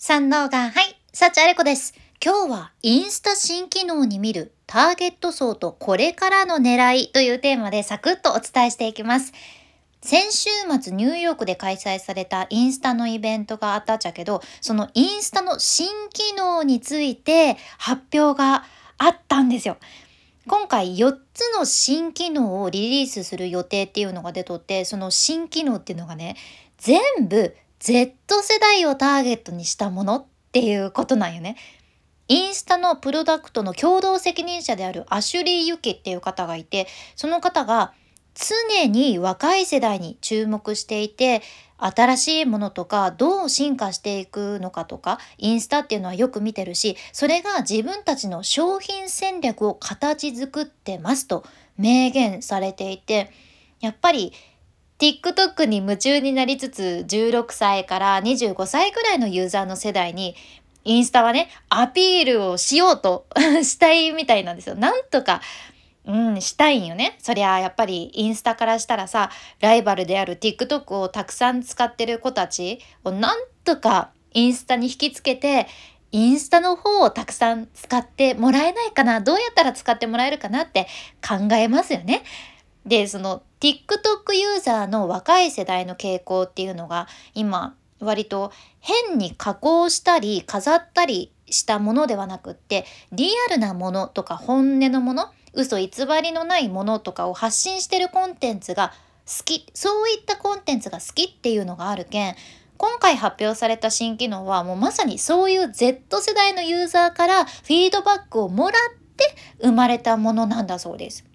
三能が、はい、幸あれ子です。今日はインスタ新機能に見るターゲット層とこれからの狙いというテーマでサクッとお伝えしていきます。先週末ニューヨークで開催されたインスタのイベントがあったっちゃけど、そのインスタの新機能について発表があったんですよ。今回4つの新機能をリリースする予定っていうのが出とってその新機能っていうのがね全部 Z 世代をターゲットにしたものっていうことなんよね。インスタのプロダクトの共同責任者であるアシュリー・ユキっていう方がいてその方が常に若い世代に注目していて新しいものとかどう進化していくのかとかインスタっていうのはよく見てるしそれが自分たちの商品戦略を形作ってますと明言されていてやっぱり TikTok に夢中になりつつ16歳から25歳くらいのユーザーの世代にインスタはねアピールをしようと したいみたいなんですよ。なんとかうん、したいんよね。そりゃやっぱりインスタからしたらさ、ライバルである TikTok をたくさん使ってる子たちをなんとかインスタに引きつけて、インスタの方をたくさん使ってもらえないかなどうやったら使ってもらえるかなって考えますよね。で、その TikTok ユーザーの若い世代の傾向っていうのが今割と変に加工したり飾ったりしたものではなくってリアルなものとか本音のもの嘘偽りのないものとかを発信してるコンテンツが好きそういったコンテンツが好きっていうのがあるけん今回発表された新機能はもうまさにそういう Z 世代のユーザーからフィードバックをもらって生まれたものなんだそうです。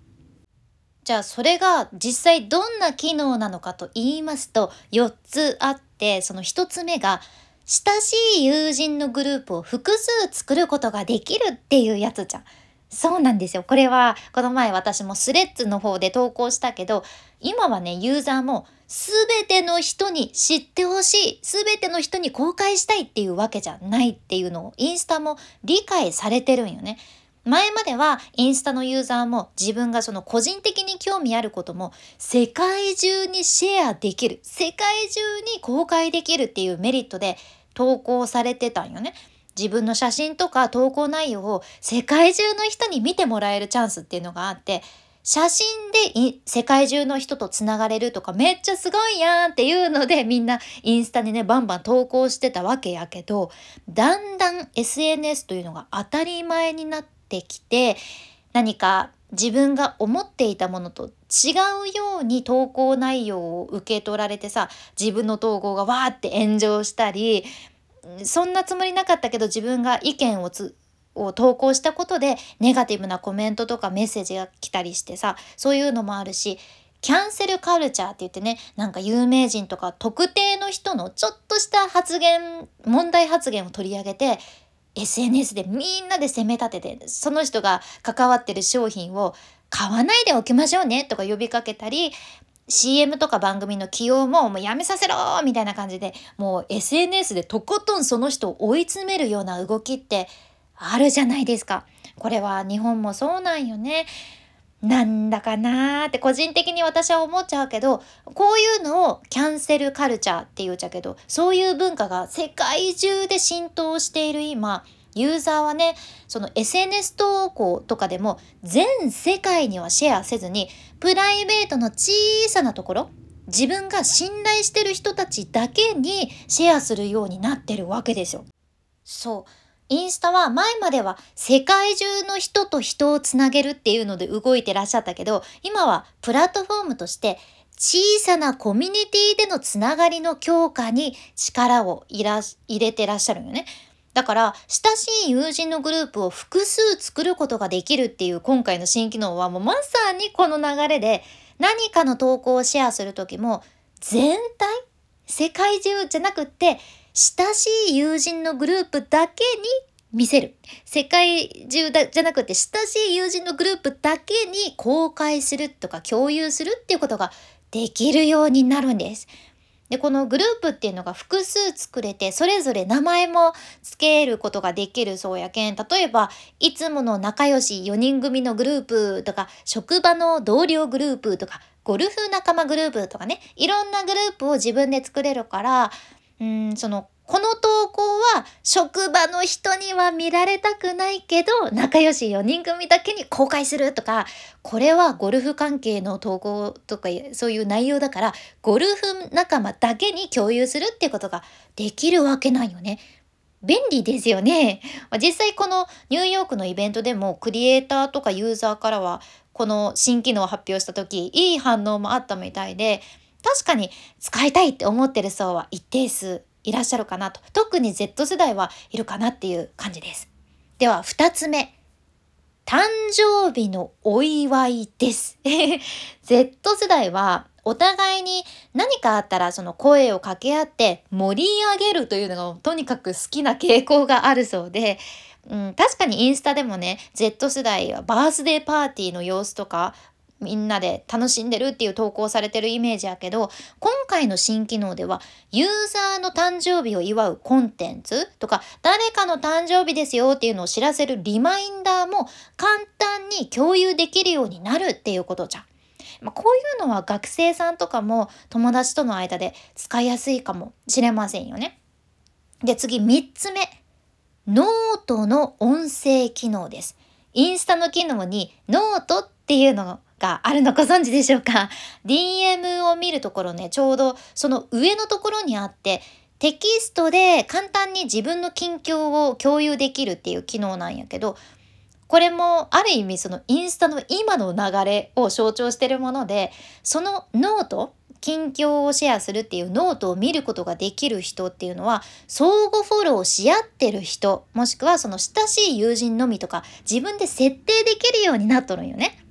じゃあそれが実際どんな機能なのかと言いますと4つあってその1つ目が親しい友人のグループを複数作ることができるっていうやつじゃん。そうなんですよ。これはこの前私もスレッズの方で投稿したけど今はねユーザーも全ての人に知ってほしい全ての人に公開したいっていうわけじゃないっていうのをインスタも理解されてるんよね。前まではインスタのユーザーも自分がその個人的に興味あることも世界中にシェアできる世界中に公開できるっていうメリットで投稿されてたんよね。自分の写真とか投稿内容を世界中の人に見てもらえるチャンスっていうのがあって写真で世界中の人とつながれるとかめっちゃすごいやんっていうのでみんなインスタにねバンバン投稿してたわけやけどだんだん SNS というのが当たり前になってきて何か自分が思っていたものと違うように投稿内容を受け取られてさ自分の投稿がわーって炎上したりそんなつもりなかったけど自分が意見をつを投稿したことでネガティブなコメントとかメッセージが来たりしてさそういうのもあるしキャンセルカルチャーって言ってねなんか有名人とか特定の人のちょっとした発言問題発言を取り上げて SNS でみんなで責め立ててその人が関わってる商品を買わないでおきましょうねとか呼びかけたり CM とか番組の起用ももうやめさせろみたいな感じでもう SNS でとことんその人を追い詰めるような動きってあるじゃないですか。これは日本もそうなんよね。なんだかなーって個人的に私は思っちゃうけどこういうのをキャンセルカルチャーって言っちゃうけどそういう文化が世界中で浸透している今ユーザーはねその SNS 投稿とかでも全世界にはシェアせずにプライベートの小さなところ自分が信頼してる人たちだけにシェアするようになってるわけですよ。そうインスタは前までは世界中の人と人をつなげるっていうので動いてらっしゃったけど今はプラットフォームとして小さなコミュニティでのつながりの強化に力を入れてらっしゃるよね。だから親しい友人のグループを複数作ることができるっていう今回の新機能はもうまさにこの流れで何かの投稿をシェアする時も全体世界中じゃなくって親しい友人のグループだけに見せる。世界中だじゃなくて親しい友人のグループだけに公開するとか共有するっていうことができるようになるんです。でこのグループっていうのが複数作れてそれぞれ名前も付けることができるそうやけん。例えばいつもの仲良し4人組のグループとか職場の同僚グループとかゴルフ仲間グループとかね。いろんなグループを自分で作れるからうんそのこの投稿は職場の人には見られたくないけど仲良し4人組だけに公開するとかこれはゴルフ関係の投稿とかそういう内容だからゴルフ仲間だけに共有するっていうことができるわけないよね。便利ですよね。実際このニューヨークのイベントでもクリエイターとかユーザーからはこの新機能を発表した時いい反応もあったみたいで確かに使いたいって思ってる層は一定数いらっしゃるかなと特に Z 世代はいるかなっていう感じです。では2つ目誕生日のお祝いです。Z 世代はお互いに何かあったらその声を掛け合って盛り上げるというのがとにかく好きな傾向があるそうで、うん、確かにインスタでもね Z 世代はバースデーパーティーの様子とかみんなで楽しんでるっていう投稿されてるイメージやけど今回の新機能ではユーザーの誕生日を祝うコンテンツとか誰かの誕生日ですよっていうのを知らせるリマインダーも簡単に共有できるようになるっていうことじゃん。まあ、こういうのは学生さんとかも友達との間で使いやすいかもしれませんよね。で次3つ目ノートの音声機能です。インスタの機能にノートっていうのがあるのご存知でしょうか ?DM を見るところね、ちょうどその上のところにあって、テキストで簡単に自分の近況を共有できるっていう機能なんやけど、これもある意味そのインスタの今の流れを象徴してるものでそのノート近況をシェアするっていうノートを見ることができる人っていうのは相互フォローし合ってる人もしくはその親しい友人のみとか自分で設定できるようになっとるんよね。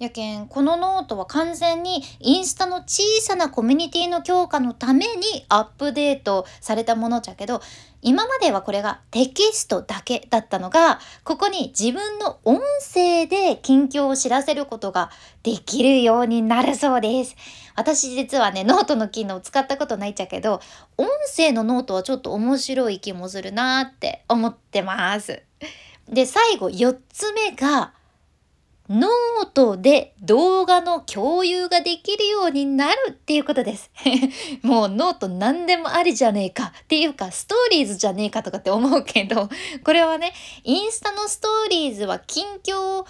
やけんこのノートは完全にインスタの小さなコミュニティの強化のためにアップデートされたものじゃけど今まではこれがテキストだけだったのがここに自分の音声で近況を知らせることができるようになるそうです。私実はねノートの機能使ったことないっちゃけど音声のノートはちょっと面白い気もするなって思ってます。で最後4つ目がノートで動画の共有ができるようになるっていうことです。もうノート何でもありじゃねえかっていうかストーリーズじゃねえかとかって思うけど これはねインスタのストーリーズは近況、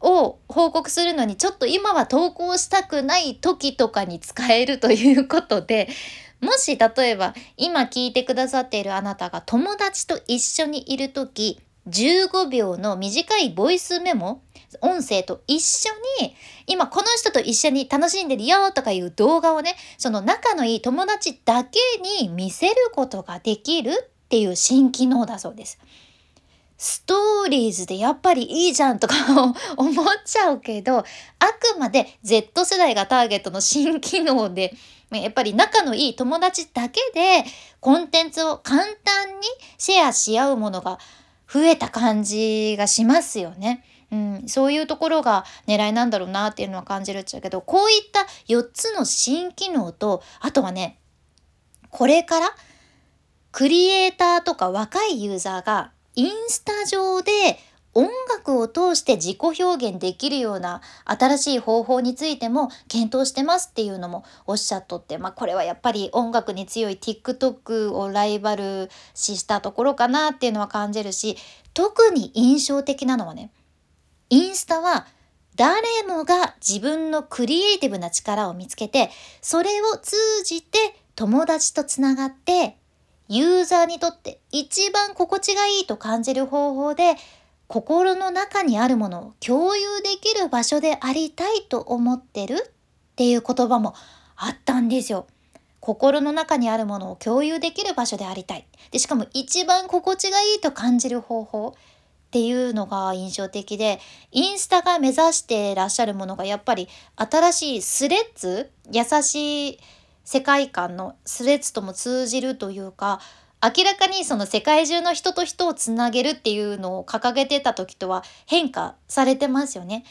を報告するのにちょっと今は投稿したくない時とかに使えるということで もし例えば今聞いてくださっているあなたが友達と一緒にいる時15秒の短いボイスメモ音声と一緒に今この人と一緒に楽しんでるよとかいう動画をねその仲のいい友達だけに見せることができるっていう新機能だそうです。ストーリーズでやっぱりいいじゃんとか 思っちゃうけどあくまで Z 世代がターゲットの新機能でやっぱり仲のいい友達だけでコンテンツを簡単にシェアし合うものが増えた感じがしますよね。うん、そういうところが狙いなんだろうなっていうのは感じるっちゃうけどこういった4つの新機能とあとはねこれからクリエイターとか若いユーザーがインスタ上で音楽を通して自己表現できるような新しい方法についても検討してますっていうのもおっしゃっとって、まあ、これはやっぱり音楽に強い TikTok をライバル視したところかなっていうのは感じるし特に印象的なのはねインスタは誰もが自分のクリエイティブな力を見つけてそれを通じて友達とつながってユーザーにとって一番心地がいいと感じる方法で心の中にあるものを共有できる場所でありたいと思ってるっていう言葉もあったんですよ。心の中にあるものを共有できる場所でありたい。でしかも一番心地がいいと感じる方法っていうのが印象的でインスタが目指してらっしゃるものがやっぱり新しいスレッズ優しい世界観のスレッズとも通じるというか明らかにその世界中の人と人をつなげるっていうのを掲げてた時とは変化されてますよね。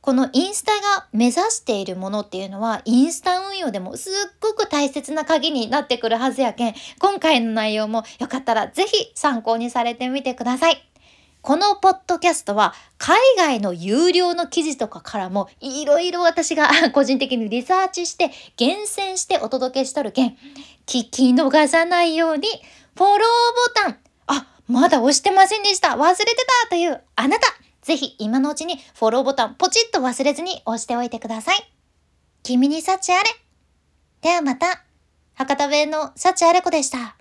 このインスタが目指しているものっていうのはインスタ運用でもすっごく大切な鍵になってくるはずやけん今回の内容もよかったら是非参考にされてみてください。このポッドキャストは海外の有料の記事とかからもいろいろ私が 個人的にリサーチして厳選してお届けしとるけん聞き逃さないようにフォローボタン、あ、まだ押してませんでした。忘れてたというあなた、ぜひ今のうちにフォローボタンポチッと忘れずに押しておいてください。君に幸あれ。ではまた、博多弁の幸あれ子でした。